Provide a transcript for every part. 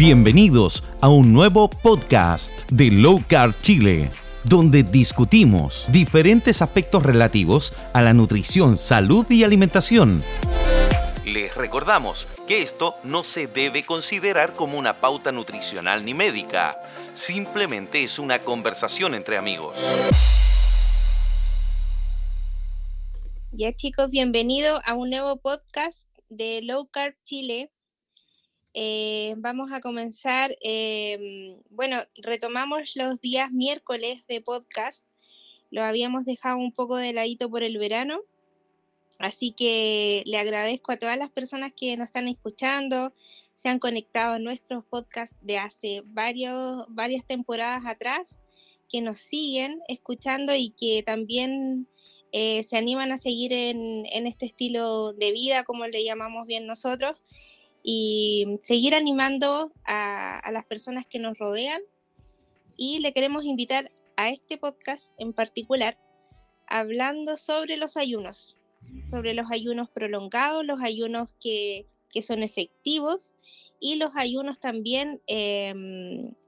Bienvenidos a un nuevo podcast de Low Carb Chile, donde discutimos diferentes aspectos relativos a la nutrición, salud y alimentación. Les recordamos que esto no se debe considerar como una pauta nutricional ni médica, simplemente es una conversación entre amigos. Ya chicos, bienvenidos a un nuevo podcast de Low Carb Chile. Eh, vamos a comenzar, em, bueno, retomamos los días miércoles de podcast. Lo habíamos dejado un poco de ladito por el verano. Así que le agradezco a todas las personas que nos están escuchando, se han conectado a nuestros podcasts de hace varios, varias temporadas atrás, que nos siguen escuchando y que también eh, se animan a seguir en, en, este estilo de vida, como le llamamos bien nosotros, y seguir animando a, las personas que nos rodean. Y le queremos invitar a este podcast en particular, hablando sobre los ayunos, sobre los ayunos prolongados, los ayunos que, que son efectivos y los ayunos también eh,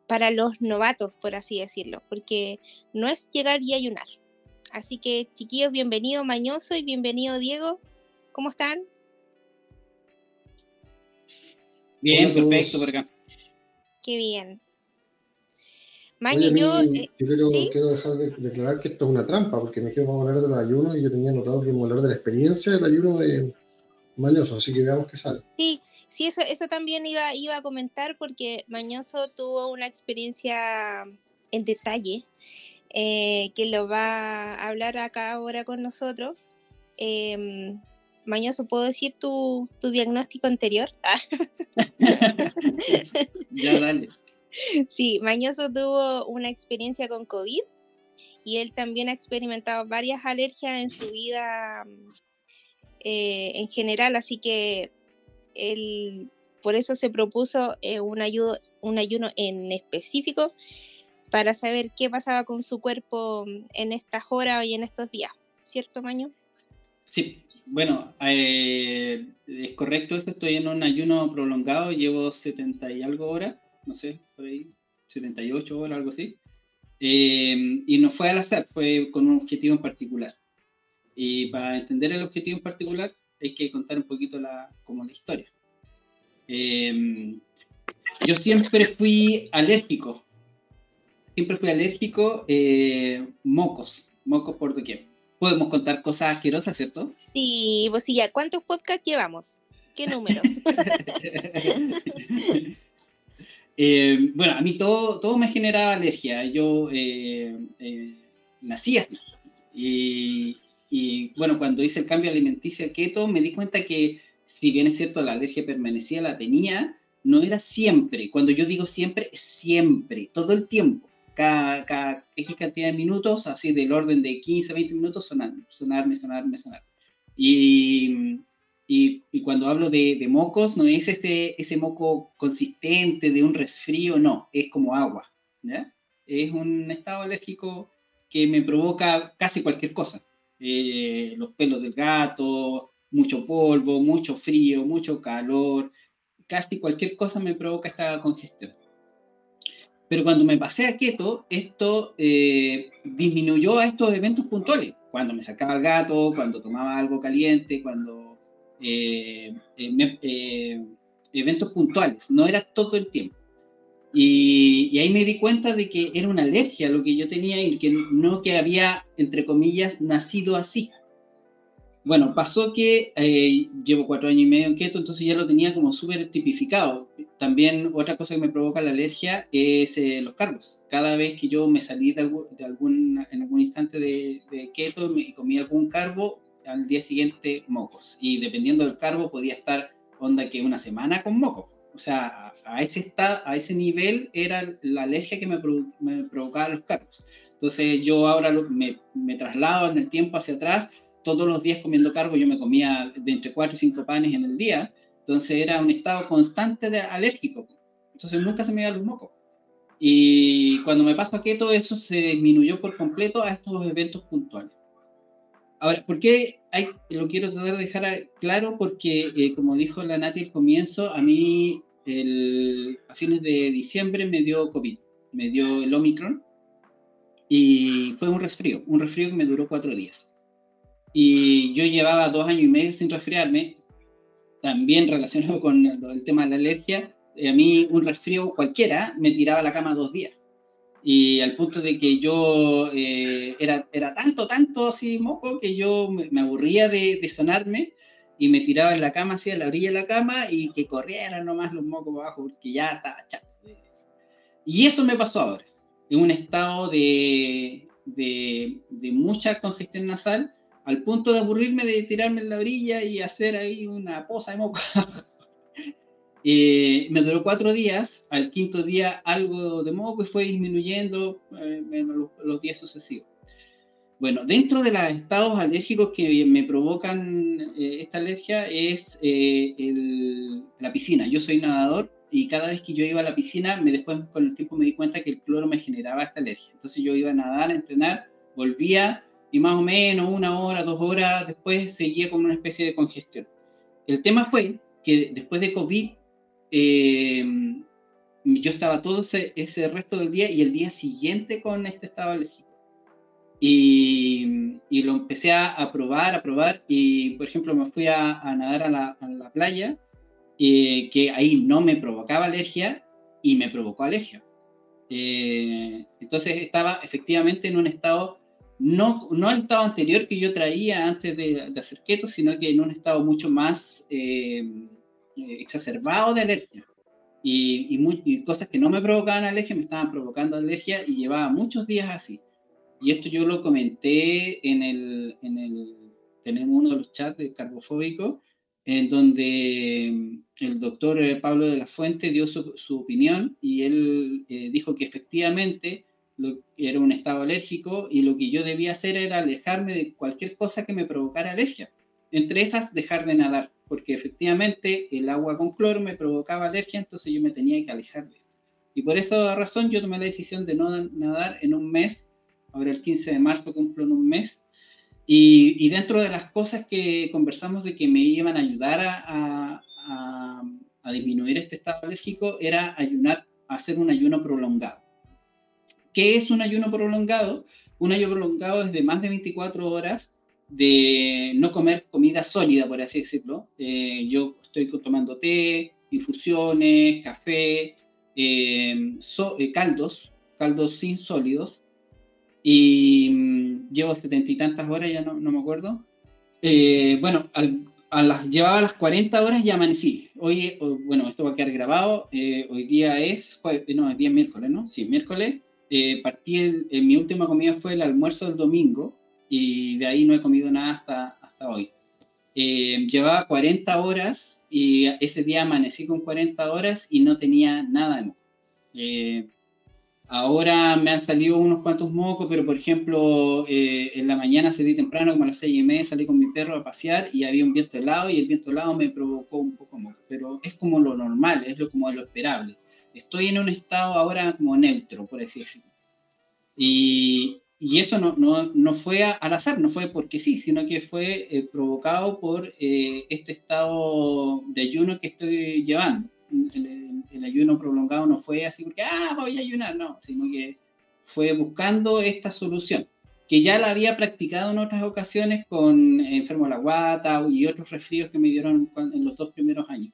para los novatos, por así decirlo, porque no es llegar y ayunar, Así que, chiquillos, bienvenido Mañoso y bienvenido Diego. ¿Cómo están? Bien, perfecto por acá. Qué bien. Maño, yo, eh, yo quiero, quiero, dejar de declarar que esto es una trampa, porque me dijeron vamos a hablar de los ayunos y yo tenía notado que vamos a hablar de la experiencia del ayuno de Mañoso, así que veamos qué sale. Sí, sí, eso, eso también iba, iba a comentar porque Mañoso tuvo una experiencia en detalle eh, que lo va a hablar acá ahora con nosotros. Eh, Mañoso, ¿puedo decir tu, tu diagnóstico anterior? ya, dale. Sí, Mañoso tuvo una experiencia con COVID y él también ha experimentado varias alergias en su vida eh, en general, así que él por eso se propuso eh, un, ayudo, un ayuno en específico para saber qué pasaba con su cuerpo en estas horas y en estos días, ¿cierto, Maño? Sí, bueno, eh, es correcto esto, estoy en un ayuno prolongado, llevo 70 y algo horas, no sé, por ahí, 78 horas, algo así. Eh, y no fue al azar, fue con un objetivo en particular. Y para entender el objetivo en particular hay que contar un poquito la, como la historia. Eh, yo siempre fui alérgico siempre fui alérgico, eh, mocos, mocos por doquier. Podemos contar cosas asquerosas, ¿cierto? Sí, pues sí, ya. ¿Cuántos podcasts llevamos? ¿Qué número? eh, bueno, a mí todo, todo me generaba alergia. Yo eh, nací así. Y, y, bueno, cuando hice el cambio alimenticio a keto, me di cuenta que si bien es cierto la alergia permanecía, la tenía, no era siempre. Cuando yo digo siempre, siempre, todo el tiempo cada, X cantidad de minutos, así del orden de 15, 20 minutos, sonar, sonarme, sonarme, sonar. Y, y, y cuando hablo de, de, mocos, no es este, ese moco consistente de un resfrío, no, es como agua. ¿ya? Es un estado alérgico que me provoca casi cualquier cosa. Eh, los pelos del gato, mucho polvo, mucho frío, mucho calor, casi cualquier cosa me provoca esta congestión. Pero cuando me pasé a keto, esto eh, disminuyó a estos eventos puntuales. Cuando me sacaba el gato, cuando tomaba algo caliente, cuando... Eh, eh, eventos puntuales, no era todo el tiempo. Y, y, ahí me di cuenta de que era una alergia lo que yo tenía y que no que había, entre comillas, nacido así. Bueno, pasó que eh, llevo cuatro años y medio en keto, entonces ya lo tenía como súper tipificado. También otra cosa que me provoca la alergia es eh, los carbos. Cada vez que yo me salí de, algún, de algún en algún instante de, de keto y comí algún carbo, al día siguiente mocos. Y dependiendo del carbo podía estar onda que una semana con mocos. O sea, a, ese, está, a ese nivel era la alergia que me, me provocaba los carbos. Entonces yo ahora lo, me, me traslado en el tiempo hacia atrás todos los días comiendo carbo, yo me comía de entre 4 y 5 panes en el día, entonces era un estado constante de alérgico, entonces nunca se me iba los mocos. Y cuando me paso a keto, eso se disminuyó por completo a estos eventos puntuales. Ahora, ¿por qué hay, lo quiero tratar de dejar claro? Porque, eh, como dijo la Nati al comienzo, a mí el, a fines de diciembre me dio COVID, me dio el Omicron y fue un resfrío, un resfrío que me duró cuatro días. Y yo llevaba dos años y medio sin resfriarme, también relacionado con el, tema de la alergia. Eh, a mí un resfrío cualquiera me tiraba a la cama dos días. Y al punto de que yo eh, era, era tanto, tanto así moco que yo me, aburría de, de, sonarme y me tiraba en la cama, así a la orilla de la cama y que corrieran nomás los mocos abajo porque ya estaba chato. Y eso me pasó ahora, en un estado de, de, de mucha congestión nasal al punto de aburrirme de tirarme en la orilla y hacer ahí una poza de moco. Eh, me duró cuatro días, al quinto día algo de moco y fue disminuyendo eh, los, días sucesivos. Bueno, dentro de los estados alérgicos que me provocan eh, esta alergia es el, la piscina. Yo soy nadador y cada vez que yo iba a la piscina, me después con el tiempo me di cuenta que el cloro me generaba esta alergia. Entonces yo iba a nadar, a entrenar, volvía y más o menos una hora, dos horas después seguía con una especie de congestión. El tema fue que después de COVID, eh, yo estaba todo ese, ese, resto del día y el día siguiente con este estado alérgico. Y, y lo empecé a, probar, a probar, y por ejemplo me fui a, a nadar a la, a la playa, eh, que ahí no me provocaba alergia y me provocó alergia. Eh, entonces estaba efectivamente en un estado no, no al estado anterior que yo traía antes de, hacer keto, sino que en un estado mucho más eh, exacerbado de alergia. Y, y, cosas que no me provocaban alergia me estaban provocando alergia y llevaba muchos días así. Y esto yo lo comenté en el, en el tenemos uno de los chats de carbofóbico, en donde el doctor Pablo de la Fuente dio su, su opinión y él eh, dijo que efectivamente era un estado alérgico y lo que yo debía hacer era alejarme de cualquier cosa que me provocara alergia. Entre esas, dejar de nadar, porque efectivamente el agua con cloro me provocaba alergia, entonces yo me tenía que alejar de esto. Y por esa razón yo tomé la decisión de no nadar en un mes, ahora el 15 de marzo cumplo en un mes, y, y dentro de las cosas que conversamos de que me iban a ayudar a, a, a disminuir este estado alérgico era ayunar, hacer un ayuno prolongado. ¿Qué es un ayuno prolongado? Un ayuno prolongado es de más de 24 horas de no comer comida sólida, por así decirlo. Eh, yo estoy tomando té, infusiones, café, eh, eh, caldos, caldos sin sólidos, y mm, llevo setenta y tantas horas, ya no, no me acuerdo. bueno, a las, llevaba las 40 horas y amanecí. Hoy, bueno, esto va a quedar grabado. hoy día es, no, es día miércoles, ¿no? Sí, miércoles eh, partí, en mi última comida fue el almuerzo del domingo y de ahí no he comido nada hasta, hasta hoy. Eh, llevaba 40 horas y ese día amanecí con 40 horas y no tenía nada de eh, ahora me han salido unos cuantos mocos, pero por ejemplo, en la mañana salí temprano, como a las 6 y media, salí con mi perro a pasear y había un viento helado y el viento helado me provocó un poco moco, pero es como lo normal, es lo, como lo esperable estoy en un estado ahora como neutro, por así decirlo. Y, y eso no, no, no, fue al azar, no fue porque sí, sino que fue eh, provocado por eh, este estado de ayuno que estoy llevando. El, el, ayuno prolongado no fue así porque, ah, voy a ayunar, no, sino que fue buscando esta solución, que ya la había practicado en otras ocasiones con enfermo de la guata y otros resfríos que me dieron en los dos primeros años.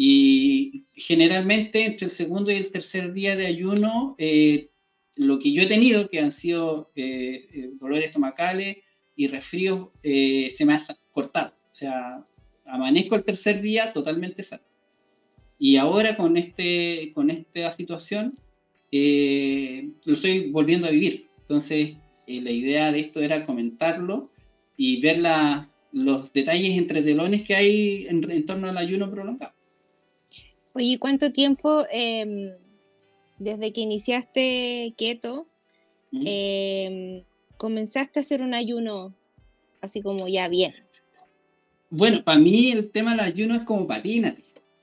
Y generalmente entre el segundo y el tercer día de ayuno, eh, lo que yo he tenido, que han sido eh, eh, dolores estomacales y resfríos, se me ha cortado. O sea, amanezco el tercer día totalmente sano. Y ahora con, este, con esta situación, lo estoy volviendo a vivir. Entonces, la idea de esto era comentarlo y ver la, los detalles entre telones que hay en, en torno al ayuno prolongado. Oye, ¿cuánto tiempo em, desde que iniciaste keto em, comenzaste a hacer un ayuno así como ya bien? Bueno, para mí el tema del ayuno es como patina.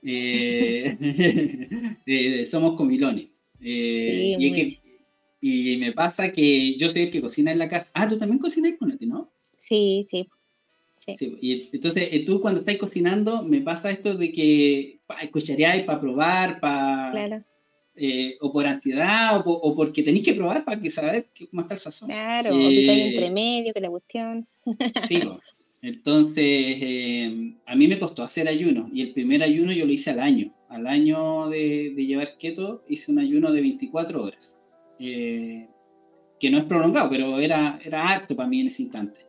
Eh, eh, somos comilones. Eh, y, me pasa que yo soy el que cocina en la casa. Ah, tú también cocinas con ti, ¿no? Sí, sí. Sí. Y entonces, eh, tú cuando estás cocinando, me pasa esto de que escucharíais para probar, para... Claro. Eh, o por ansiedad, o, porque tenéis que probar para que saber cómo está el sazón. Claro, o picar eh, entre medio, que la cuestión. Sí, entonces a mí me costó hacer ayuno, y el primer ayuno yo lo hice al año. Al año de, de llevar keto, hice un ayuno de 24 horas. que no es prolongado, pero era, era harto para mí en ese instante.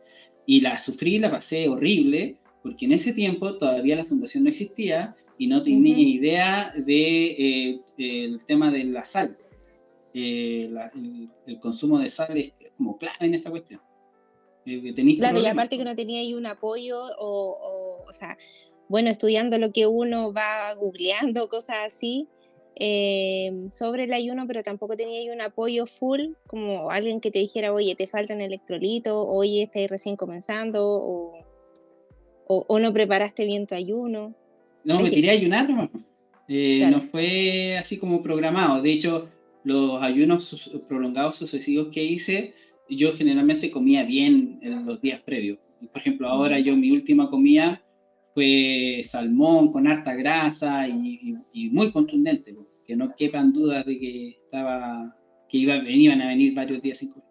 Y la sufrí, la pasé horrible, porque en ese tiempo todavía la fundación no existía y no tenía idea del de, eh, el tema de la sal. Eh, el, consumo de sal es como clave en esta cuestión. Eh, claro, y aparte que no tenía ahí un apoyo o, o, sea, bueno, estudiando lo que uno va googleando, cosas así, Em, sobre el ayuno, pero tampoco tenía ahí un apoyo full, como alguien que te dijera, oye, te faltan electrolitos, oye, estás recién comenzando, o, o, no preparaste bien tu ayuno. No, me quería ayunar nomás. Eh, no fue así como programado. De hecho, los ayunos prolongados sucesivos que hice, yo generalmente comía bien en los días previos. Por ejemplo, ahora yo mi última comida fue salmón con harta grasa y, y muy contundente que no quepan dudas de que estaba que iba, iban a venir varios días sin comer.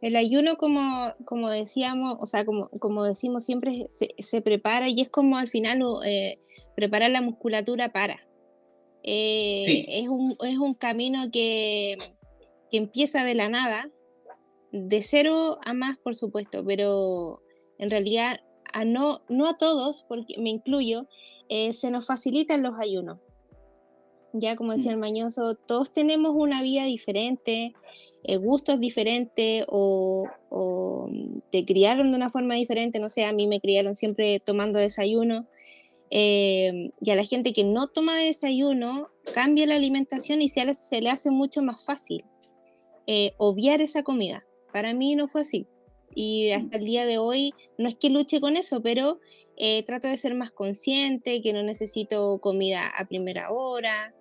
El ayuno, como, como decíamos, o sea, como, como decimos siempre, se, se prepara y es como al final eh, preparar la musculatura para. Eh, es, un, es, un, camino que, que, empieza de la nada, de cero a más, por supuesto, pero en realidad a no, no a todos, porque me incluyo, eh, se nos facilitan los ayunos. Ya como decía mm. el mañoso, todos tenemos una vida diferente, eh, gustos diferentes o, mm, te criaron de una forma diferente, no sé, a mí me criaron siempre tomando desayuno. Eh, y a la gente que no toma desayuno, cambia la alimentación y se, se le hace mucho más fácil eh, obviar esa comida. Para mí no fue así. Y mm. hasta el día de hoy no es que luche con eso, pero trato de ser más consciente, que no necesito comida a primera hora.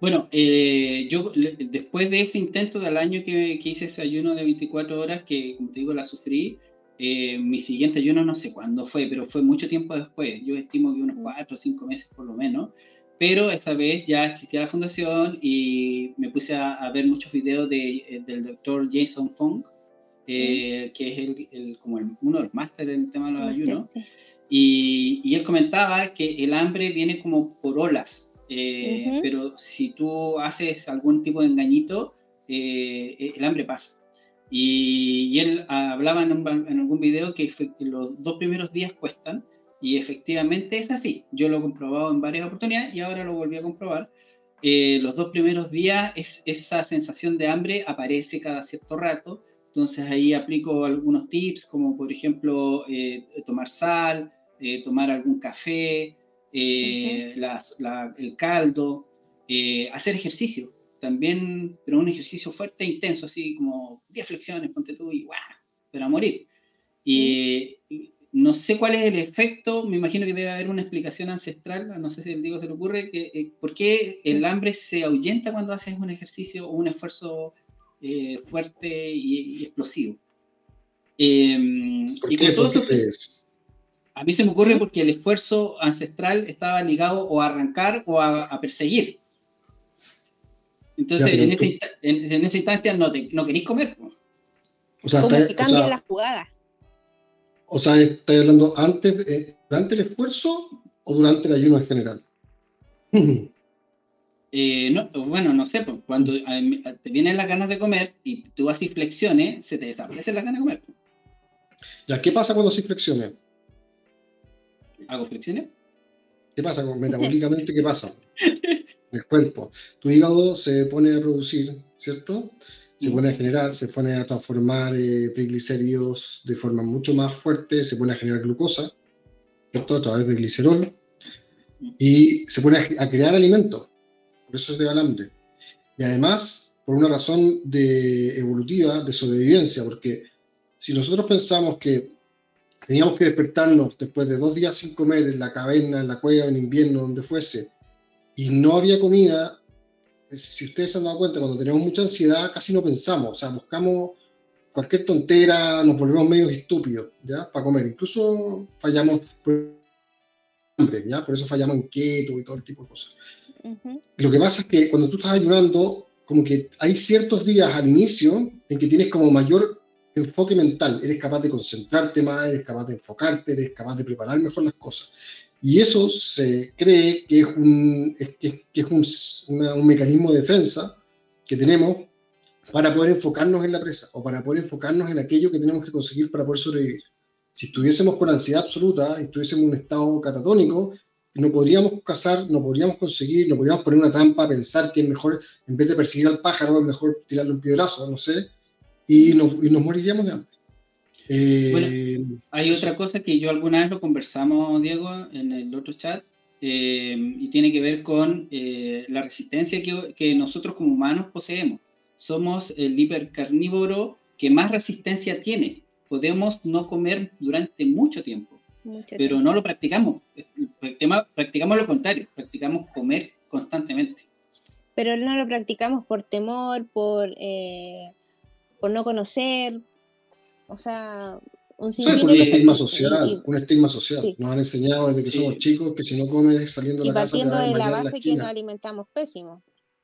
Bueno, eh, yo después de ese intento del año que, hice ese ayuno de 24 horas, que como te digo la sufrí, eh, mi siguiente ayuno no sé cuándo fue, pero fue mucho tiempo después. Yo estimo que unos 4 o 5 meses por lo menos. Pero esta vez ya existía la fundación y me puse a, ver muchos videos de, eh, del doctor Jason Fong, que es el, como uno de los másteres en el tema de los ayunos. Y, y, él comentaba que el hambre viene como por olas. Eh, pero si tú haces algún tipo de engañito, eh, el hambre pasa. Y, él hablaba en, en, algún video que los dos primeros días cuestan, y efectivamente es así. Yo lo he comprobado en varias oportunidades y ahora lo volví a comprobar. Eh, los dos primeros días es, esa sensación de hambre aparece cada cierto rato, entonces ahí aplico algunos tips, como por ejemplo tomar sal, tomar algún café, eh, el caldo, eh, hacer ejercicio también, pero un ejercicio fuerte e intenso, así como 10 flexiones, ponte tú y ¡guau! pero a morir. Y, no sé cuál es el efecto, me imagino que debe haber una explicación ancestral, no sé si el digo se le ocurre, que, eh, ¿por qué el hambre se ahuyenta cuando haces un ejercicio o un esfuerzo fuerte y, explosivo? Em, y con todo a mí se me ocurre porque el esfuerzo ancestral estaba ligado o a arrancar o a, perseguir. Entonces, en, esa instancia no, no queréis comer. O sea, que cambia la jugada. O sea, ¿estás hablando antes, durante el esfuerzo o durante el ayuno en general? Eh, no, bueno, no sé, cuando te vienen las ganas de comer y tú haces flexiones, se te desaparecen las ganas de comer. ¿Ya qué pasa cuando haces flexiones? ¿Hago flexiones? ¿Qué pasa? Metabólicamente, ¿qué pasa? El cuerpo. Tu hígado se pone a producir, ¿cierto? Se pone a generar, se pone a transformar eh, triglicéridos de forma mucho más fuerte, se pone a generar glucosa, ¿cierto? A través del glicerol. Y se pone a, crear alimentos. Por eso es de hambre. Y además, por una razón de evolutiva, de sobrevivencia, porque si nosotros pensamos que teníamos que despertarnos después de dos días sin comer en la caverna, en la cueva, en invierno, donde fuese, y no había comida, si ustedes se han dado cuenta, cuando tenemos mucha ansiedad casi no pensamos, o sea, buscamos cualquier tontera, nos volvemos medio estúpidos, ¿ya? Para comer. Incluso fallamos por hambre, ¿ya? Por eso fallamos en keto y todo el tipo de cosas. Lo que pasa es que cuando tú estás ayunando, como que hay ciertos días al inicio en que tienes como mayor enfoque mental, eres capaz de concentrarte más, eres capaz de enfocarte, eres capaz de preparar mejor las cosas. Y eso se cree que es un, mecanismo de defensa que tenemos para poder enfocarnos en la presa o para poder enfocarnos en aquello que tenemos que conseguir para poder sobrevivir. Si estuviésemos con ansiedad absoluta estuviésemos en un estado catatónico, no podríamos cazar, no podríamos conseguir, no podríamos poner una trampa, pensar que es mejor, en vez de perseguir al pájaro, es mejor tirarle un piedrazo, no sé, y nos, y nos moriríamos de hambre. Eh, hay otra cosa que yo alguna vez lo conversamos, Diego, en el otro chat, eh, y tiene que ver con eh, la resistencia que, que, nosotros como humanos poseemos. Somos el hipercarnívoro que más resistencia tiene. Podemos no comer durante mucho tiempo, pero no lo practicamos. Practicamos lo contrario, practicamos comer constantemente. Pero no lo practicamos por temor, por, por no conocer, o sea, un sí, un estigma social, un estigma social. Nos han enseñado desde que somos chicos que si no comes saliendo de la casa. Y partiendo de la base que nos alimentamos pésimo.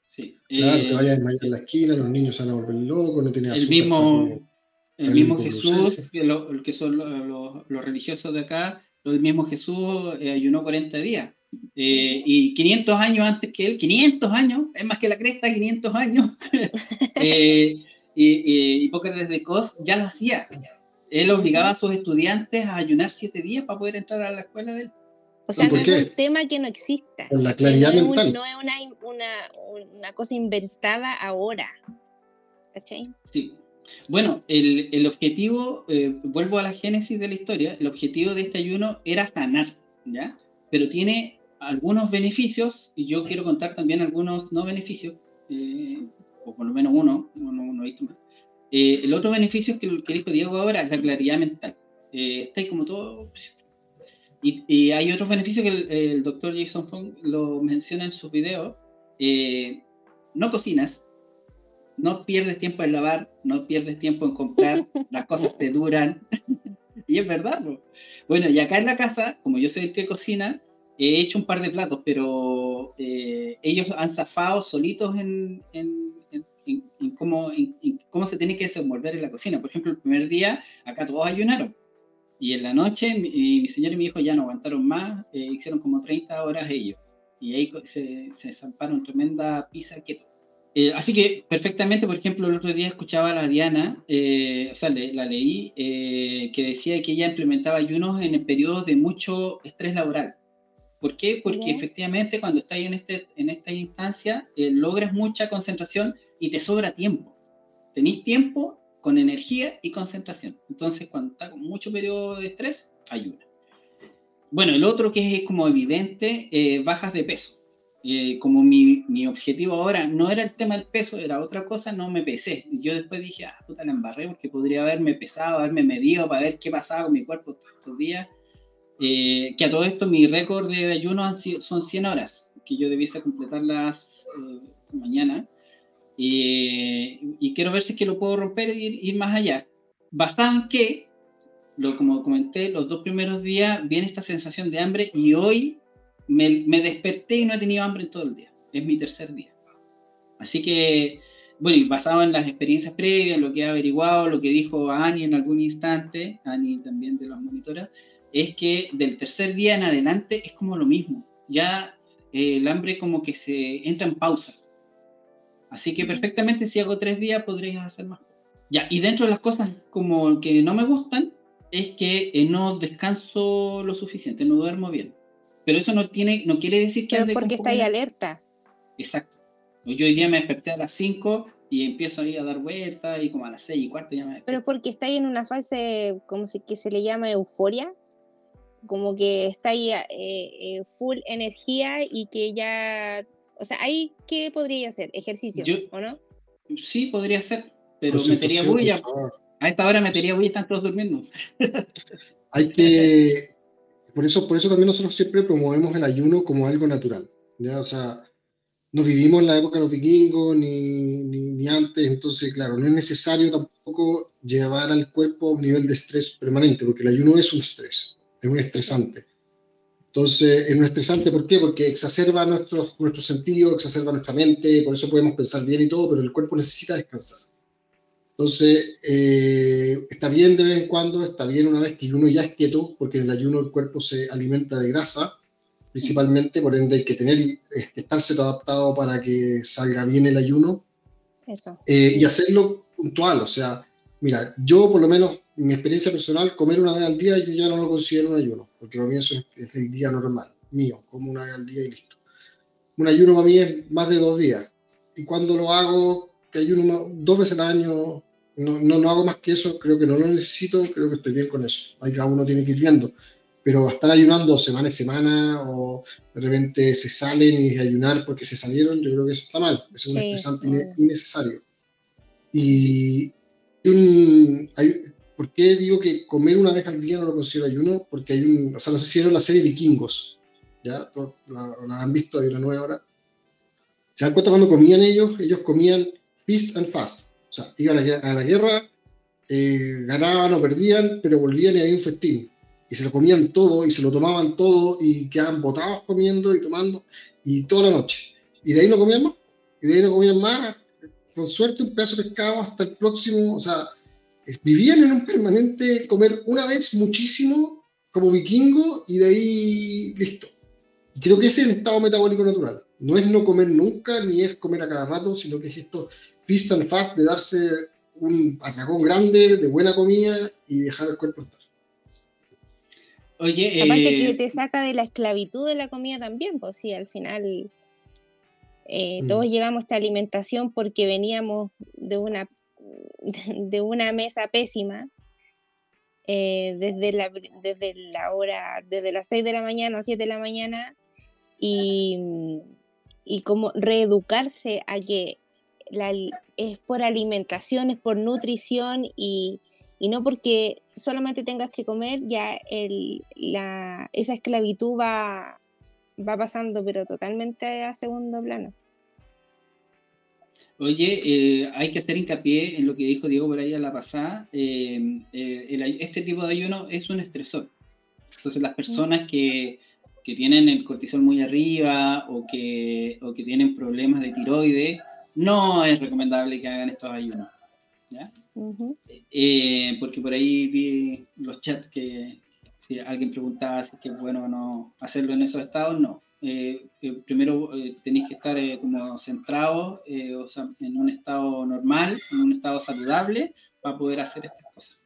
Sí. Claro, te vayas a desmayar en la esquina, los niños se van a volver locos, no tienen El mismo, el mismo Jesús, que, lo, que son los, los, religiosos de acá, el mismo Jesús eh, ayunó 40 días. Eh, y 500 años antes que él, 500 años, es más que la cresta, 500 años. eh, Hipócrates de Cos ya lo hacía. Él obligaba a sus estudiantes a ayunar siete días para poder entrar a la escuela de él. O sea, no es un tema que no exista. la claridad no mental. no es una, una, una, cosa inventada ahora. ¿Cachai? Sí. Bueno, el, el objetivo, eh, vuelvo a la génesis de la historia, el objetivo de este ayuno era sanar, ¿ya? Pero tiene algunos beneficios, y yo quiero contar también algunos no beneficios, eh, o por lo menos uno, no, he visto más. Eh, el otro beneficio es que, que dijo Diego ahora es la claridad mental. Eh, está ahí como todo. Y, hay otros beneficios que el, doctor Jason Fong lo menciona en sus videos. Eh, no cocinas, no pierdes tiempo en lavar, no pierdes tiempo en comprar, las cosas te duran. y es verdad. Bueno, y acá en la casa, como yo soy el que cocina, he hecho un par de platos, pero ellos han zafado solitos en, en, cómo, cómo se tiene que desenvolver en la cocina. Por ejemplo, el primer día acá todos ayunaron. Y en la noche mi, mi señor y mi hijo ya no aguantaron más, eh, hicieron como 30 horas ellos. Y ahí se, se zamparon tremenda pizza keto. Eh, así que perfectamente, por ejemplo, el otro día escuchaba a la Diana, eh, o sea, la leí, que decía que ella implementaba ayunos en periodos de mucho estrés laboral. ¿Por qué? Porque efectivamente cuando estás en, este, en esta instancia logras mucha concentración y te sobra tiempo. Tenéis tiempo con energía y concentración. Entonces, cuando está con mucho periodo de estrés, ayuda. Bueno, el otro que es como evidente, eh, bajas de peso. Eh, como mi, mi, objetivo ahora no era el tema del peso, era otra cosa, no me pesé. Yo después dije, ah, puta, la embarré porque podría haberme pesado, haberme medido para ver qué pasaba con mi cuerpo todos estos días. Eh, que a todo esto mi récord de ayuno son 100 horas, que yo debiese completarlas mañana. Y, quiero ver si es que lo puedo romper e ir, ir más allá. Bastan que, lo, como comenté, los dos primeros días viene esta sensación de hambre y hoy me, me, desperté y no he tenido hambre en todo el día. Es mi tercer día. Así que, bueno, basado en las experiencias previas, lo que he averiguado, lo que dijo Ani en algún instante, Ani también de las monitoras, es que del tercer día en adelante es como lo mismo. Ya eh, el hambre como que se entra en pausa Así que perfectamente si hago tres días podrías hacer más. Ya, y dentro de las cosas como que no me gustan es que eh, no descanso lo suficiente, no duermo bien. Pero eso no tiene, no quiere decir que... Pero porque está ahí alerta. Exacto. Yo hoy día me desperté a las 5 y empiezo ahí a dar vueltas y como a las 6 y cuarto ya me Pero porque está ahí en una fase como si, que se le llama euforia, como que está ahí eh, eh, full energía y que ya o sea, ¿ahí qué podría hacer? ¿Ejercicio o no? Sí, podría ser, pero metería bulla. A esta hora metería bulla y están todos durmiendo. Hay que. Por eso, por eso también nosotros siempre promovemos el ayuno como algo natural. ¿ya? O sea, no vivimos en la época de los vikingos ni, ni, ni, antes, entonces, claro, no es necesario tampoco llevar al cuerpo a un nivel de estrés permanente, porque el ayuno es un estrés, es un estresante. Entonces, es un estresante, ¿por qué? Porque exacerba nuestros, nuestros sentidos, exacerba nuestra mente, por eso podemos pensar bien y todo, pero el cuerpo necesita descansar. Entonces, eh, está bien de vez en cuando, está bien una vez que uno ya es quieto, porque en el ayuno el cuerpo se alimenta de grasa, principalmente, por ende hay que tener, estarse adaptado para que salga bien el ayuno. Eso. Eh, y hacerlo puntual, o sea, mira, yo por lo menos, mi experiencia personal, comer una vez al día yo ya no lo considero un ayuno, porque para mí eso es, el día normal, mío, como una vez al día y listo. Un ayuno para mí es más de dos días. Y cuando lo hago, que ayuno dos veces al año, no, no, no, hago más que eso, creo que no lo necesito, creo que estoy bien con eso. Ahí cada uno tiene que ir viendo. Pero estar ayunando semana a semana o de repente se salen y ayunar porque se salieron, yo creo que eso está mal. Es un estresante innecesario. Y hay, ¿por qué digo que comer una vez al día no lo considero ayuno? Porque hay un, o sea, no sé si la serie Vikingos, ¿ya? La, la han visto, hay una nueva ahora. ¿Se dan cuenta cuando comían ellos? Ellos comían feast and fast o sea, iban a la guerra, eh, ganaban o perdían, pero volvían y había un festín. Y se lo comían todo, y se lo tomaban todo, y quedaban botados comiendo y tomando, y toda la noche. Y de ahí no comían más. Y de ahí no comían más. Con suerte, un pedazo de pescado hasta el próximo. O sea, vivían en un permanente comer una vez muchísimo, como vikingo, y de ahí listo. Y creo que ese es el estado metabólico natural. No es no comer nunca, ni es comer a cada rato, sino que es esto fist and fast de darse un atracón grande de buena comida y dejar el cuerpo estar. Oye, aparte que eh, te saca de la esclavitud de la comida también, pues sí, al final eh, mm. todos llegamos a esta alimentación porque veníamos de una de una mesa pésima eh, desde, la, desde la hora, desde las 6 de la mañana a 7 de la mañana y, y como reeducarse a que es por alimentación, es por nutrición y, y, no porque solamente tengas que comer, ya el, la, esa esclavitud va, va pasando, pero totalmente a segundo plano. Oye, eh, hay que hacer hincapié en lo que dijo Diego por ahí a la pasada. Eh, eh, este tipo de ayuno es un estresor. Entonces, las personas que, que tienen el cortisol muy arriba o que, o que tienen problemas de tiroides, no es recomendable que hagan estos ayunos. ¿ya? Eh, porque por ahí vi los chats que si alguien preguntaba si es que es bueno o no hacerlo en esos estados, no. Eh, eh, primero tenéis que estar como centrado o sea, en un estado normal, en un estado saludable, para poder hacer estas cosas.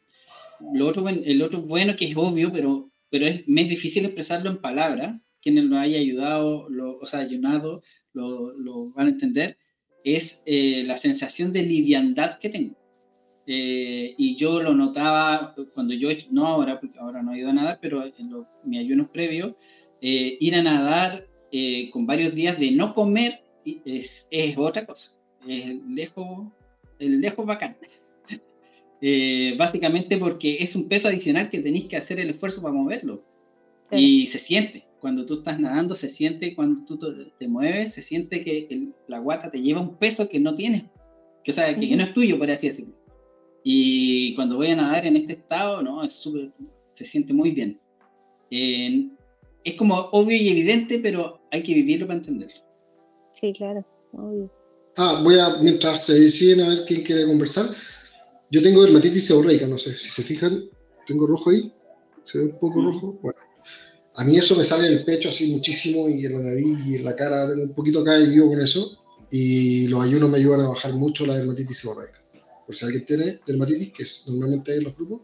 Lo otro, el otro bueno que es obvio, pero, pero es, me es difícil expresarlo en palabras, quienes lo haya ayudado, lo, o sea, ayunado, lo, lo van a entender, es eh, la sensación de liviandad que tengo. Eh, y yo lo notaba cuando yo, no ahora, porque ahora no he ido a nadar, pero en los, mis ayunos previos, eh, ir a nadar con varios días de no comer es, es otra cosa. Es lejos, el lejos bacán. básicamente porque es un peso adicional que tenéis que hacer el esfuerzo para moverlo. Y se siente cuando tú estás nadando, se siente, cuando tú te mueves, se siente que la guata te lleva un peso que no tienes, que, o sea, que, no es tuyo, por así decirlo. Y cuando voy a nadar en este estado, no, es súper, se siente muy bien. Es como obvio y evidente, pero hay que vivirlo para entenderlo. Sí, claro, obvio. Ah, voy a, mientras se deciden a ver quién quiere conversar, yo tengo dermatitis seborreica, no sé si se fijan, tengo rojo ahí, se ve un poco rojo, bueno a mí eso me sale en el pecho así muchísimo y en la nariz y en la cara, tengo un poquito acá y vivo con eso. Y los ayunos me ayudan a bajar mucho la dermatitis seborreica. Por si alguien tiene dermatitis, que es normalmente en los grupos.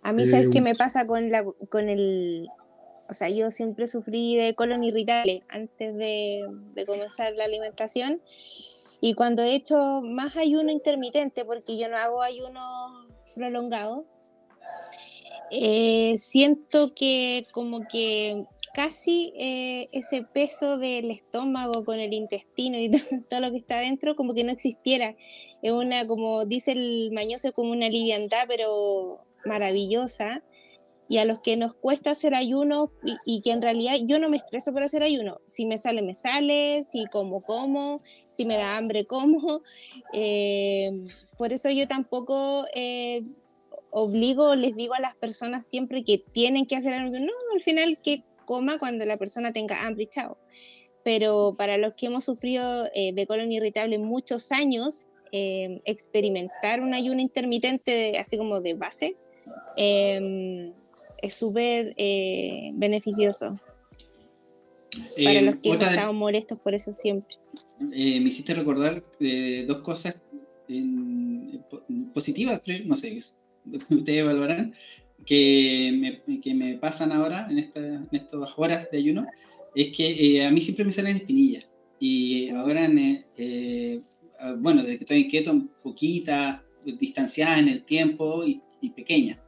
A mí, ¿sabes eh, qué me pasa con, la, con el... O sea, yo siempre sufrí de colon irritable antes de, de comenzar la alimentación. Y cuando he hecho más ayuno intermitente, porque yo no hago ayuno prolongado, eh, siento que como que casi eh, ese peso del estómago con el intestino y todo, lo que está dentro como que no existiera. Es una, como dice el mañoso, como una liviandad, pero maravillosa. Y a los que nos cuesta hacer ayuno y, que en realidad yo no me estreso por hacer ayuno. Si me sale, me sale. Si como, como. Si me da hambre, como. Eh, por eso yo tampoco obligo, les digo a las personas siempre que tienen que hacer algo. No, al final que coma cuando la persona tenga hambre, chao. Pero para los que hemos sufrido eh, de colon irritable muchos años, eh, experimentar un ayuno intermitente así como de base em, es súper eh, beneficioso. Para los que hemos estado molestos por eso siempre. me hiciste recordar dos cosas positivas, no sé, ustedes evaluarán, que me, que me pasan ahora en, esta, en, estas horas de ayuno, es que eh, a mí siempre me salen espinillas. Y ahora, eh, ah, bueno, desde que estoy inquieto, poquita, distanciada en el tiempo y, y, pequeña.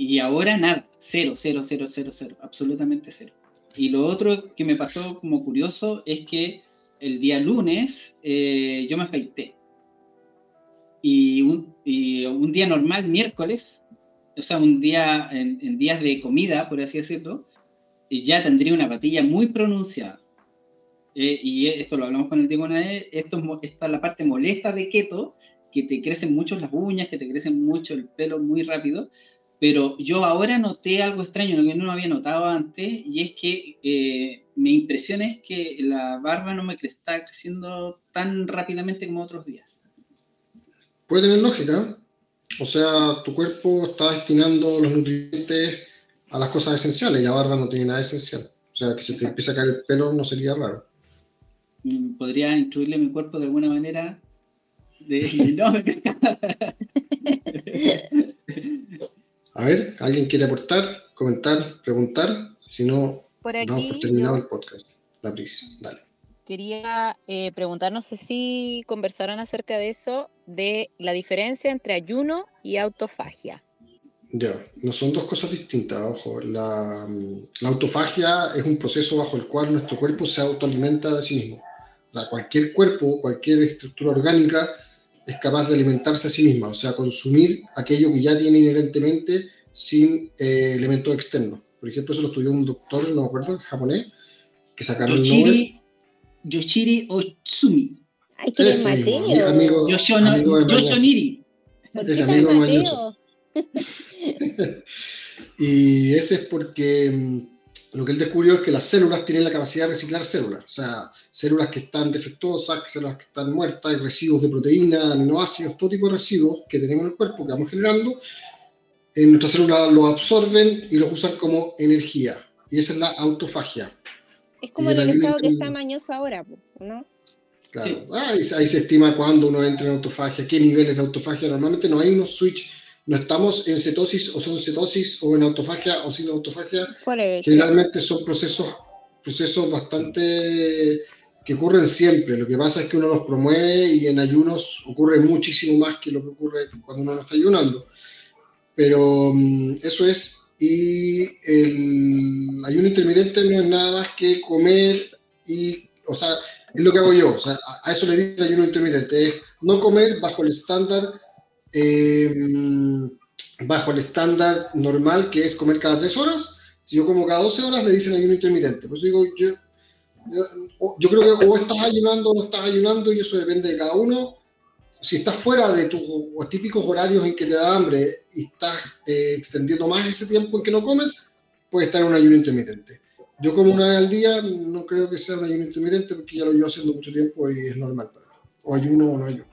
Y ahora nada, cero, cero, cero, cero, cero, absolutamente cero. Y lo otro que me pasó como curioso es que el día lunes eh, yo me afeité. Y un, y día normal, miércoles, o sea, un día, en, días de comida, por así decirlo, ya tendría una patilla muy pronunciada. Eh, y esto lo hablamos con el Diego una vez, esto, esta es la parte molesta de keto, que te crecen mucho las uñas, que te crecen mucho el pelo muy rápido, pero yo ahora noté algo extraño, lo que no había notado antes, y es que eh, me impresiona es que la barba no me está creciendo tan rápidamente como otros días. Puede tener lógica, o sea, tu cuerpo está destinando los nutrientes a las cosas esenciales y la barba no tiene nada esencial. O sea, que si te empieza a caer el pelo no sería raro. Mm, ¿Podría instruirle mi cuerpo de alguna manera? a ver, ¿alguien quiere aportar, comentar, preguntar? Si no, damos por terminado el podcast. La prisa, dale. Quería eh, preguntar, no sé si conversaron acerca de eso, de la diferencia entre ayuno y autofagia. Ya, no son dos cosas distintas, ojo. La, la, autofagia es un proceso bajo el cual nuestro cuerpo se autoalimenta de sí mismo. O sea, cualquier cuerpo, cualquier estructura orgánica es capaz de alimentarse a sí misma, o sea, consumir aquello que ya tiene inherentemente sin eh, elementos externos. Por ejemplo, eso lo estudió un doctor, no me acuerdo, japonés, que sacaron el Nobel. Yoshiri Otsumi. Ay, que es Mateo. Amigo, Yoshino, amigo de Yoshoniri. Ese amigo Mateo. y ese es porque mm, lo que él descubrió es que las células tienen la capacidad de reciclar células. O sea, células que están defectuosas, células que están muertas, residuos de proteína, aminoácidos, todo tipo de residuos que tenemos en el cuerpo, que vamos generando, en nuestras células los absorben y los usan como energía. Y esa es la autofagia. Es como el estado que está mañoso ahora, ¿no? Claro, ahí, se estima cuándo uno entra en autofagia, qué niveles de autofagia. Normalmente no hay unos switch, no estamos en cetosis o son cetosis o en autofagia o sin autofagia. Generalmente son procesos, procesos bastante que ocurren siempre. Lo que pasa es que uno los promueve y en ayunos ocurre muchísimo más que lo que ocurre cuando uno no está ayunando. Pero mm, eso es y el ayuno intermitente no es nada más que comer y, o sea, es lo que hago yo, o sea, a eso le digo ayuno intermitente, es no comer bajo el estándar, em, bajo el estándar normal que es comer cada tres horas. Si yo como cada 12 horas, le dicen ayuno intermitente. Por eso digo, yo, yo creo que o estás ayunando o no estás ayunando y eso depende de cada uno si estás fuera de tus típicos horarios en que te da hambre y estás eh, extendiendo más ese tiempo en que no comes, puedes estar en un ayuno intermitente. Yo como una vez al día no creo que sea un ayuno intermitente porque ya lo llevo haciendo mucho tiempo y es normal para mí. O ayuno o no ayuno.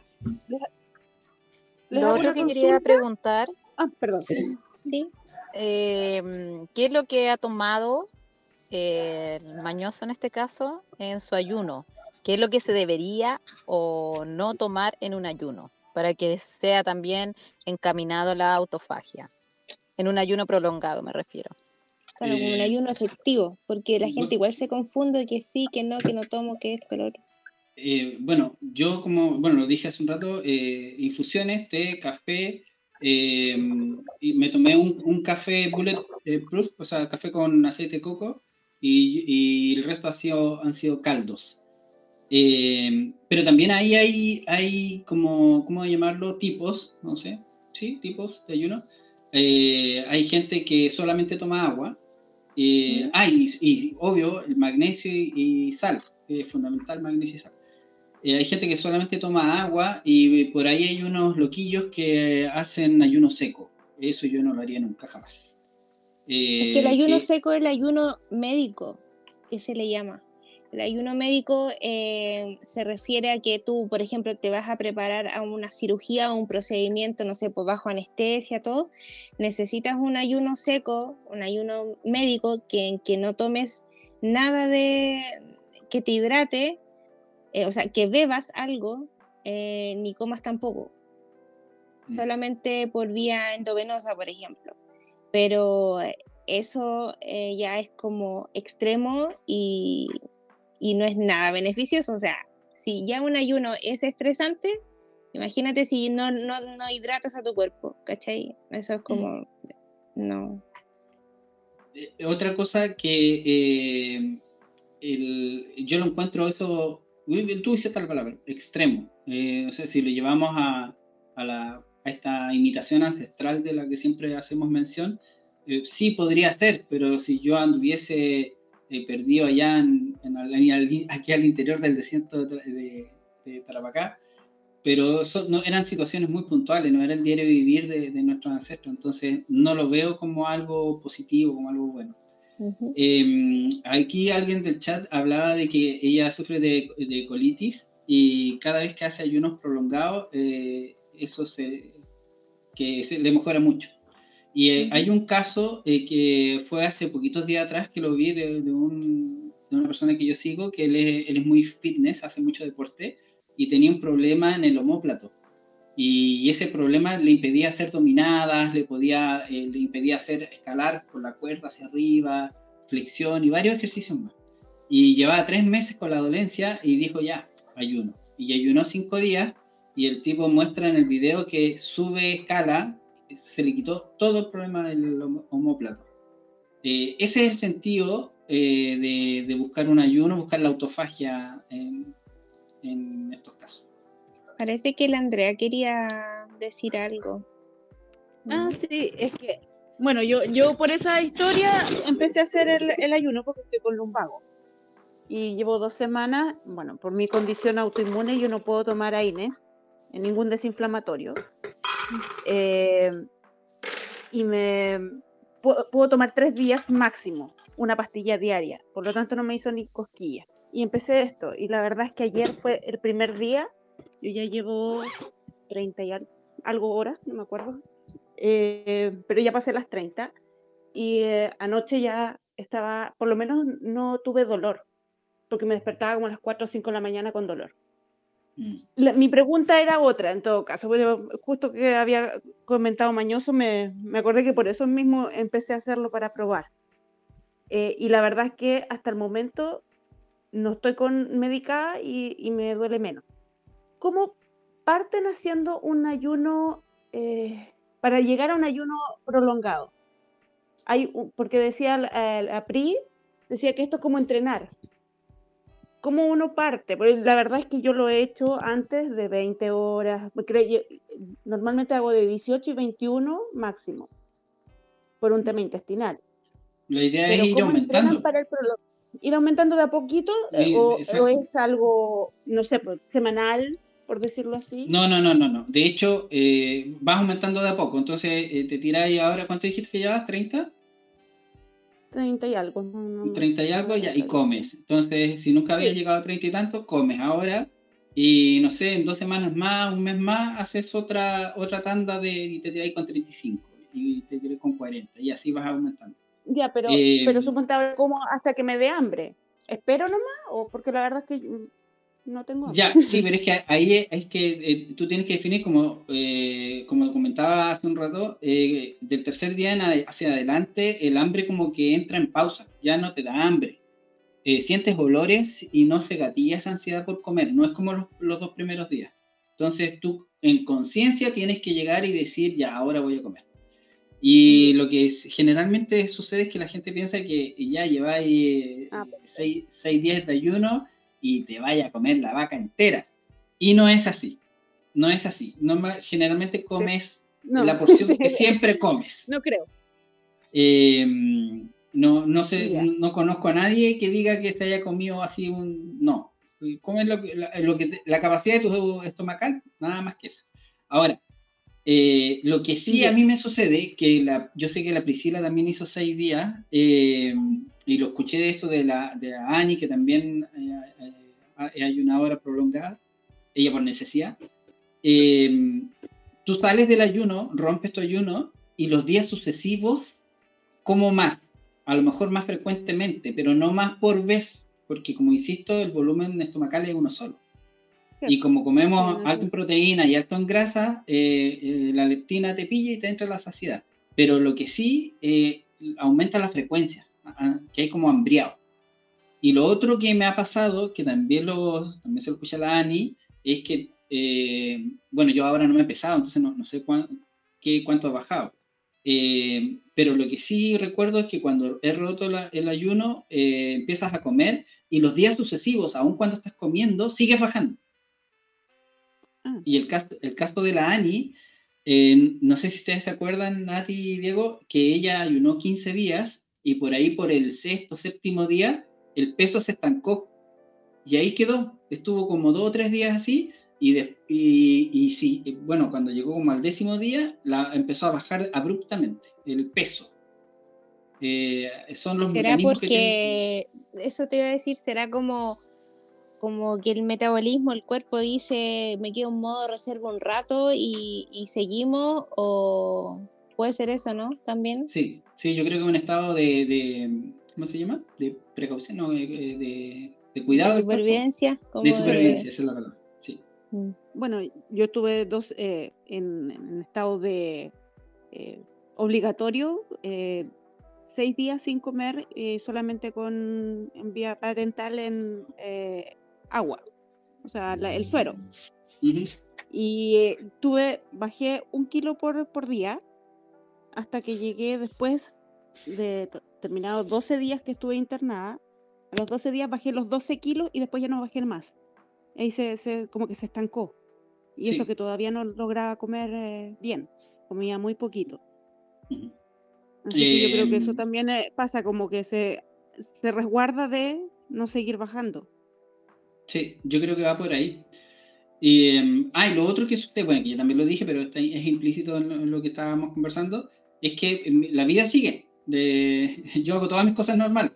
Lo otro que quería preguntar. Ah, perdón. Sí. Eh, ¿Qué es lo que ha tomado eh, el mañoso en este caso en su ayuno? ¿Qué es lo que se debería o no tomar en un ayuno para que sea también encaminado a la autofagia? En un ayuno prolongado me refiero. Claro, como un eh, ayuno efectivo, porque la gente igual se confunde que sí, que no, que no tomo, que esto, que lo otro. Eh, bueno, yo como, bueno, lo dije hace un rato, eh, infusiones, té, café, y me tomé un, café bulletproof, o sea, café con aceite de coco, y, y, el resto ha sido, han sido caldos. Eh, pero también ahí hay, hay como, ¿cómo llamarlo? Tipos, no sé, ¿sí? Tipos de ayuno. Eh, hay gente que solamente toma agua. Eh, ah, y, obvio, el magnesio y, sal, es fundamental magnesio y sal. Hay gente que solamente toma agua y por ahí hay unos loquillos que hacen ayuno seco. eso yo no lo haría nunca jamás. es que el ayuno seco es el ayuno médico, que se le llama. El ayuno médico eh, se refiere a que tú, por ejemplo, te vas a preparar a una cirugía o un procedimiento, no sé, pues bajo anestesia, todo. Necesitas un ayuno seco, un ayuno médico que, que no tomes nada de que te hidrate, eh, o sea, que bebas algo, eh, ni comas tampoco. Mm. Solamente por vía endovenosa, por ejemplo. Pero eso ya es como extremo y y no es nada beneficioso. O sea, si ya un ayuno es estresante, imagínate si no, no, no hidratas a tu cuerpo, ¿cachai? Eso es como, no. Eh, otra cosa que eh, el, yo lo encuentro eso, tú dices tal palabra, extremo. Eh, o sea, si lo llevamos a, a, la, a, esta imitación ancestral de la que siempre hacemos mención, sí podría ser, pero si yo anduviese perdido allá en, aquí al interior del desierto de, de, Tarapacá, pero no, eran situaciones muy puntuales, no era el diario vivir de, de, nuestros ancestros, entonces no lo veo como algo positivo, como algo bueno. Em, aquí alguien del chat hablaba de que ella sufre de, de colitis y cada vez que hace ayunos prolongados, eh, eso se, que se le mejora mucho. Y eh, hay un caso eh, que fue hace poquitos días atrás que lo vi de, de, un, de una persona que yo sigo, que él es, él es, muy fitness, hace mucho deporte, y tenía un problema en el homóplato. Y ese problema le impedía hacer dominadas, le, podía, eh, le impedía hacer escalar por la cuerda hacia arriba, flexión y varios ejercicios más. Y llevaba tres meses con la dolencia y dijo ya, ayuno. Y ayunó cinco días y el tipo muestra en el video que sube escala se le quitó todo el problema del homóplato. Eh, ese es el sentido eh, de, buscar un ayuno, buscar la autofagia en, estos casos. Parece que la Andrea quería decir algo. Ah, sí, es que, bueno, yo, yo por esa historia empecé a hacer el, el ayuno porque estoy con lumbago. Y llevo dos semanas, bueno, por mi condición autoinmune yo no puedo tomar AINES, en ningún desinflamatorio. Eh, y me puedo, tomar tres días máximo una pastilla diaria, por lo tanto no me hizo ni cosquilla. Y empecé esto, y la verdad es que ayer fue el primer día, yo ya llevo 30 y algo horas, no me acuerdo, eh, pero ya pasé las 30, y eh, anoche ya estaba, por lo menos no tuve dolor, porque me despertaba como a las 4 o 5 de la mañana con dolor. Mm. mi pregunta era otra, en todo caso. Justo que había comentado Mañoso, me, me, acordé que por eso mismo empecé a hacerlo para probar. Eh, y la verdad es que hasta el momento no estoy con medicada y, y me duele menos. ¿Cómo parten haciendo un ayuno eh, para llegar a un ayuno prolongado? Hay, porque decía la, PRI, decía que esto es como entrenar. ¿Cómo uno parte? Porque la verdad es que yo lo he hecho antes de 20 horas. Normalmente hago de 18 y 21 máximo por un tema intestinal. La idea es ir aumentando. Para el ¿Ir aumentando de a poquito eh, o, es algo, no sé, pues, semanal, por decirlo así? No, no, no, no. no. De hecho, eh, vas aumentando de a poco. Entonces, eh, te tiráis ahora, ¿cuánto dijiste que llevas? ¿30? 30 y algo. 30 y algo ya, y comes. Entonces, si nunca habías llegado a 30 y tanto, comes ahora. Y no sé, en dos semanas más, un mes más, haces otra, otra tanda de, y te tiras con 35 y te tiras con 40 y así vas aumentando. Ya, pero, eh, pero suponte como hasta que me dé hambre. ¿Espero nomás? ¿O porque la verdad es que no tengo Ya, sí, pero es que ahí es, que eh, tú tienes que definir, como, eh, como comentaba hace un rato, eh, del tercer día hacia adelante, el hambre como que entra en pausa, ya no te da hambre. sientes olores y no se gatilla esa ansiedad por comer, no es como los, los dos primeros días. Entonces tú en conciencia tienes que llegar y decir, ya, ahora voy a comer. Y lo que generalmente sucede es que la gente piensa que ya lleváis ah, seis, seis días de ayuno y te vaya a comer la vaca entera. Y no es así. No es así. No, generalmente comes la porción que siempre comes. No creo. Em, no, no, sé, no conozco a nadie que diga que se haya comido así un... No. Comes lo, que, la, lo que la capacidad de tu estomacal, nada más que eso. Ahora, Eh, lo que sí a mí me sucede, que la, yo sé que la Priscila también hizo seis días, eh, y lo escuché de esto de la, de Ani, que también hay una hora prolongada, ella por necesidad. tú sales del ayuno, rompes tu ayuno, y los días sucesivos, como más, a lo mejor más frecuentemente, pero no más por vez, porque como insisto, el volumen estomacal es uno solo. Y como comemos alto en proteína y alto en grasa, eh, eh, la leptina te pilla y te entra la saciedad. Pero lo que sí eh, aumenta la frecuencia, que hay como hambriado. Y lo otro que me ha pasado, que también, lo, también se lo escucha la Ani, es que, bueno, yo ahora no me he pesado, entonces no, no sé qué, cuánto ha bajado. pero lo que sí recuerdo es que cuando he roto el ayuno, empiezas a comer y los días sucesivos, aun cuando estás comiendo, sigues bajando. Ah. Y el caso, el caso de la Ani, eh, no sé si ustedes se acuerdan, Nati y Diego, que ella ayunó 15 días y por ahí, por el sexto, séptimo día, el peso se estancó. Y ahí quedó. Estuvo como dos o tres días así. Y, y, y sí, bueno, cuando llegó como al décimo día, la empezó a bajar abruptamente el peso. Eh, son los ¿Será porque, eso te iba a decir, será como como que el metabolismo, el cuerpo dice, me quedo en modo reserva un rato y, seguimos, o puede ser eso, ¿no? También. Sí, sí, yo creo que un estado de, ¿cómo se llama? De precaución, no, de, cuidado. De supervivencia. de supervivencia, esa es la palabra, sí. Mm. Bueno, yo estuve dos eh, en, estado de eh, obligatorio, eh, seis días sin comer, solamente con vía parental en agua, o sea, el suero. Y eh, tuve, bajé un kilo por, por día hasta que llegué después de terminados 12 días que estuve internada. A los 12 días bajé los 12 kilos y después ya no bajé más. Ahí se, como que se estancó. Y eso que todavía no lograba comer eh, bien, comía muy poquito. Así que yo creo que eso em. también eh, pasa, como que se, se resguarda de no seguir bajando. Sí, yo creo que va por ahí. Y, em, ah, y lo otro que usted, bueno, que ya también lo dije, pero está, es implícito en lo, que estábamos conversando, es que em, la vida sigue. De, yo hago todas mis cosas normal.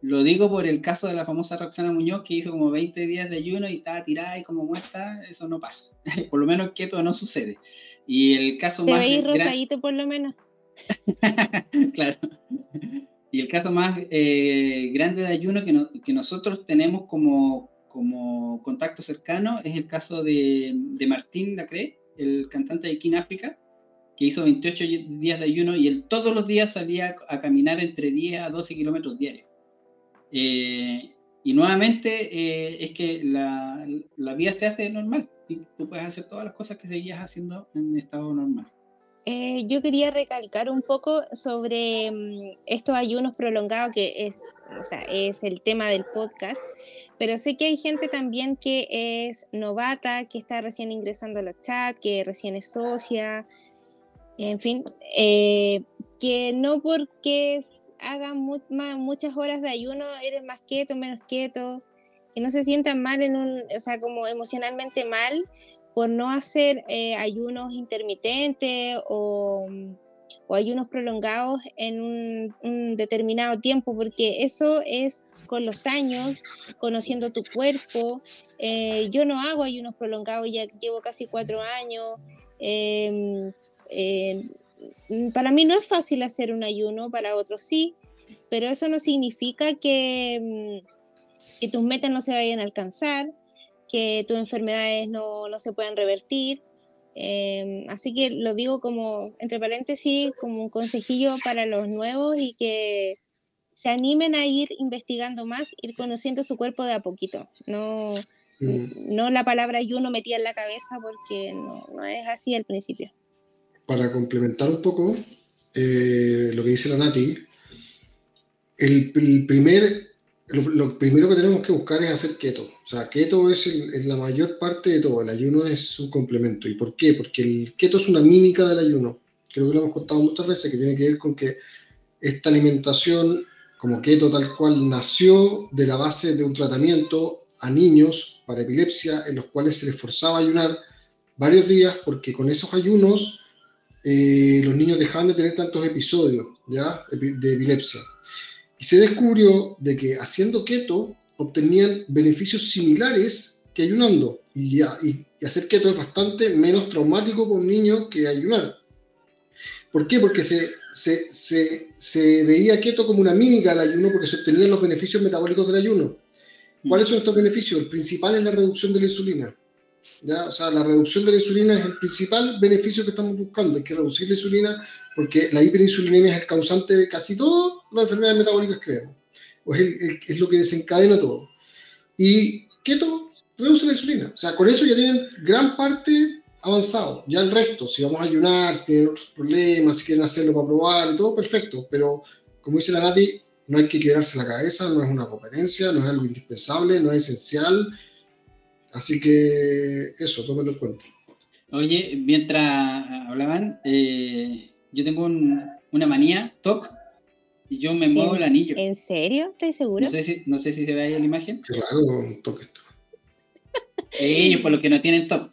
Lo digo por el caso de la famosa Roxana Muñoz, que hizo como 20 días de ayuno y estaba tirada y como muerta. Eso no pasa. por lo menos que esto no sucede. Y el caso Te más. veis rosadito por lo menos. claro. Y el caso más eh, grande de ayuno que, que nosotros tenemos como como contacto cercano es el caso de, de Martín Lacré, el cantante de King África, que hizo 28 días de ayuno y él todos los días salía a caminar entre 10 a 12 kilómetros diarios. Eh, y nuevamente eh, es que la, la, vida se hace normal y tú puedes hacer todas las cosas que seguías haciendo en estado normal. Eh, yo quería recalcar un poco sobre mm, estos ayunos prolongados, que es, o sea, es el tema del podcast, pero sé que hay gente también que es novata, que está recién ingresando a los chats, que recién es socia, en fin, eh, que no porque hagan muchas horas de ayuno eres más quieto, menos quieto, que no se sientan mal en un, o sea, como emocionalmente mal por no hacer eh, ayunos intermitentes o, ayunos prolongados en un, determinado tiempo, porque eso es con los años, conociendo tu cuerpo. Eh, yo no hago ayunos prolongados, ya llevo casi cuatro años. Em, em, para mí no es fácil hacer un ayuno, para otros sí, pero eso no significa que, que tus metas no se vayan a alcanzar que tus enfermedades no, no se puedan revertir. Em, así que lo digo como, entre paréntesis, como un consejillo para los nuevos y que se animen a ir investigando más, ir conociendo su cuerpo de a poquito. No, mm. no la palabra ayuno metía en la cabeza porque no, no es así al principio. Para complementar un poco eh, lo que dice la Nati, el, el primer lo, primero que tenemos que buscar es hacer keto. O sea, keto es, la mayor parte de todo. El ayuno es un complemento. ¿Y por qué? Porque el keto es una mímica del ayuno. Creo que lo hemos contado muchas veces, que tiene que ver con que esta alimentación como keto tal cual nació de la base de un tratamiento a niños para epilepsia en los cuales se les forzaba a ayunar varios días porque con esos ayunos eh, los niños dejaban de tener tantos episodios de epilepsia. Y se descubrió de que haciendo keto obtenían beneficios similares que ayunando. Y, y, hacer keto es bastante menos traumático para un niño que ayunar. ¿Por qué? Porque se, se, se, se veía keto como una mímica al ayuno porque se obtenían los beneficios metabólicos del ayuno. ¿Cuáles son estos beneficios? El principal es la reducción de la insulina. ¿Ya? O sea, la reducción de la insulina es el principal beneficio que estamos buscando. Hay que reducir la insulina porque la hiperinsulinemia es el causante de casi todas las enfermedades metabólicas, creemos. O es, es lo que desencadena todo. Y keto reduce la insulina. O sea, con eso ya tienen gran parte avanzado. Ya el resto, si vamos a ayunar, si tienen otros problemas, si quieren hacerlo para probar y todo, perfecto. Pero, como dice la Nati, no hay que quedarse la cabeza, no es una competencia, no es algo indispensable, no es esencial. Así que eso, tómenlo en cuenta. Oye, mientras hablaban, eh, yo tengo una manía, TOC, y yo me muevo el anillo. ¿En serio? ¿Estás seguro? No sé si, no sé si se ve ahí en la imagen. Claro, un TOC esto. Ellos, por lo que no tienen TOC.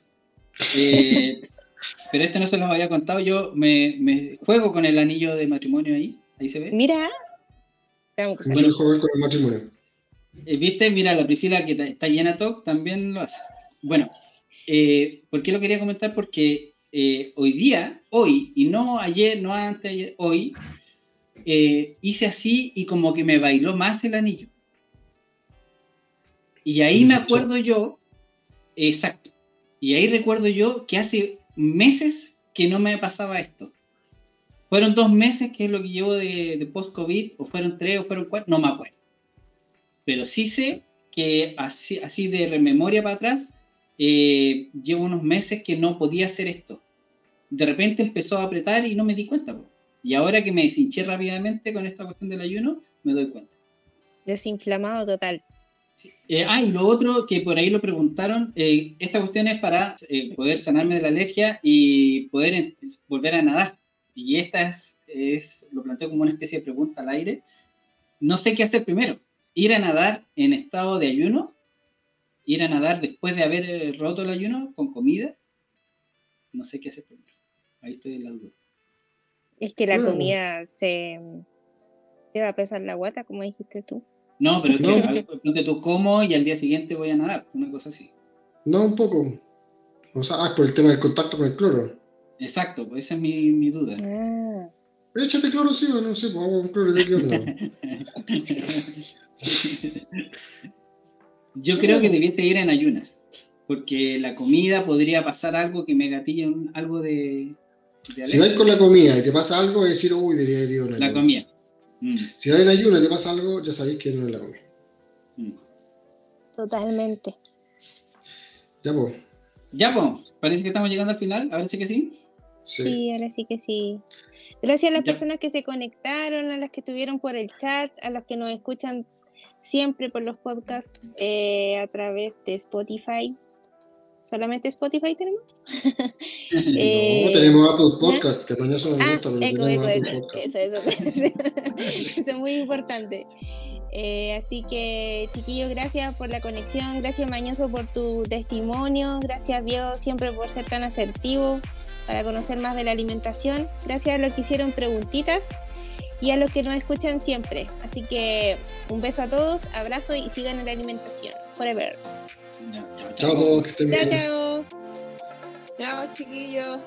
Eh, pero esto no se los había contado. Yo me, me, juego con el anillo de matrimonio ahí. Ahí se ve. Mira, bueno, joven con el matrimonio. Eh, ¿Viste? Mira, la Priscila que está llena de TOC también lo hace. Bueno, eh, ¿por qué lo quería comentar? Porque eh, hoy día, hoy, y no ayer, no antes ayer, hoy, hice así y como que me bailó más el anillo. Y ahí me acuerdo yo, exacto, y ahí recuerdo yo que hace meses que no me pasaba esto. Fueron dos meses, que es lo que llevo de, post-COVID, o fueron tres, o fueron cuatro, no me acuerdo. Pero sí sé que así, así de rememoria para atrás, eh, llevo unos meses que no podía hacer esto. De repente empezó a apretar y no me di cuenta. Y ahora que me deshinché rápidamente con esta cuestión del ayuno, me doy cuenta. Desinflamado total. Eh, ah, y lo otro que por ahí lo preguntaron, eh, esta cuestión es para poder sanarme de la alergia y poder volver a nadar y esta es, es, lo planteo como una especie de pregunta al aire, no sé qué hacer primero. Ir a nadar en estado de ayuno, ir a nadar después de haber eh, roto el ayuno con comida, no sé qué hacer primero. Ahí estoy en la duda. Es que la comida se te va a pesar la guata, como dijiste tú. No, pero que tú como y al día siguiente voy a nadar, una cosa así. No, un poco. O sea, ah, por el tema del contacto con el cloro. Exacto, pues esa es mi, mi duda. Ah. Échate cloro, sí, o no sé, pues hago un cloro de qué onda. Yo creo que debiese ir en ayunas, porque la comida podría pasar algo que me gatille algo de. si vas con la comida y te pasa algo, es decir, uy, debería ir en ayunas. La comida. Mm. Si vas en ayunas y te pasa algo, ya sabéis que no es la comida. Mm. Totalmente. Ya, pues. Ya, pues. Parece que estamos llegando al final. A ver si que sí. Sí. ahora sí que sí. Gracias a las personas que se conectaron, a las que estuvieron por el chat, a los que nos escuchan siempre por los podcasts eh, a través de Spotify. ¿Solamente Spotify tenemos? eh, no, tenemos Apple Podcasts, que mañana son ah, eco, eco, eco. Eso, eso, eso es muy importante. Eh, así que, chiquillos, gracias por la conexión, gracias Mañoso por tu testimonio, gracias Diego siempre por ser tan asertivo para conocer más de la alimentación. Gracias a los que hicieron preguntitas y a los que nos escuchan siempre. Así que un beso a todos, abrazo y sigan en la alimentación. Forever. Chao, chao. Chao, chao. Chao, chiquillos.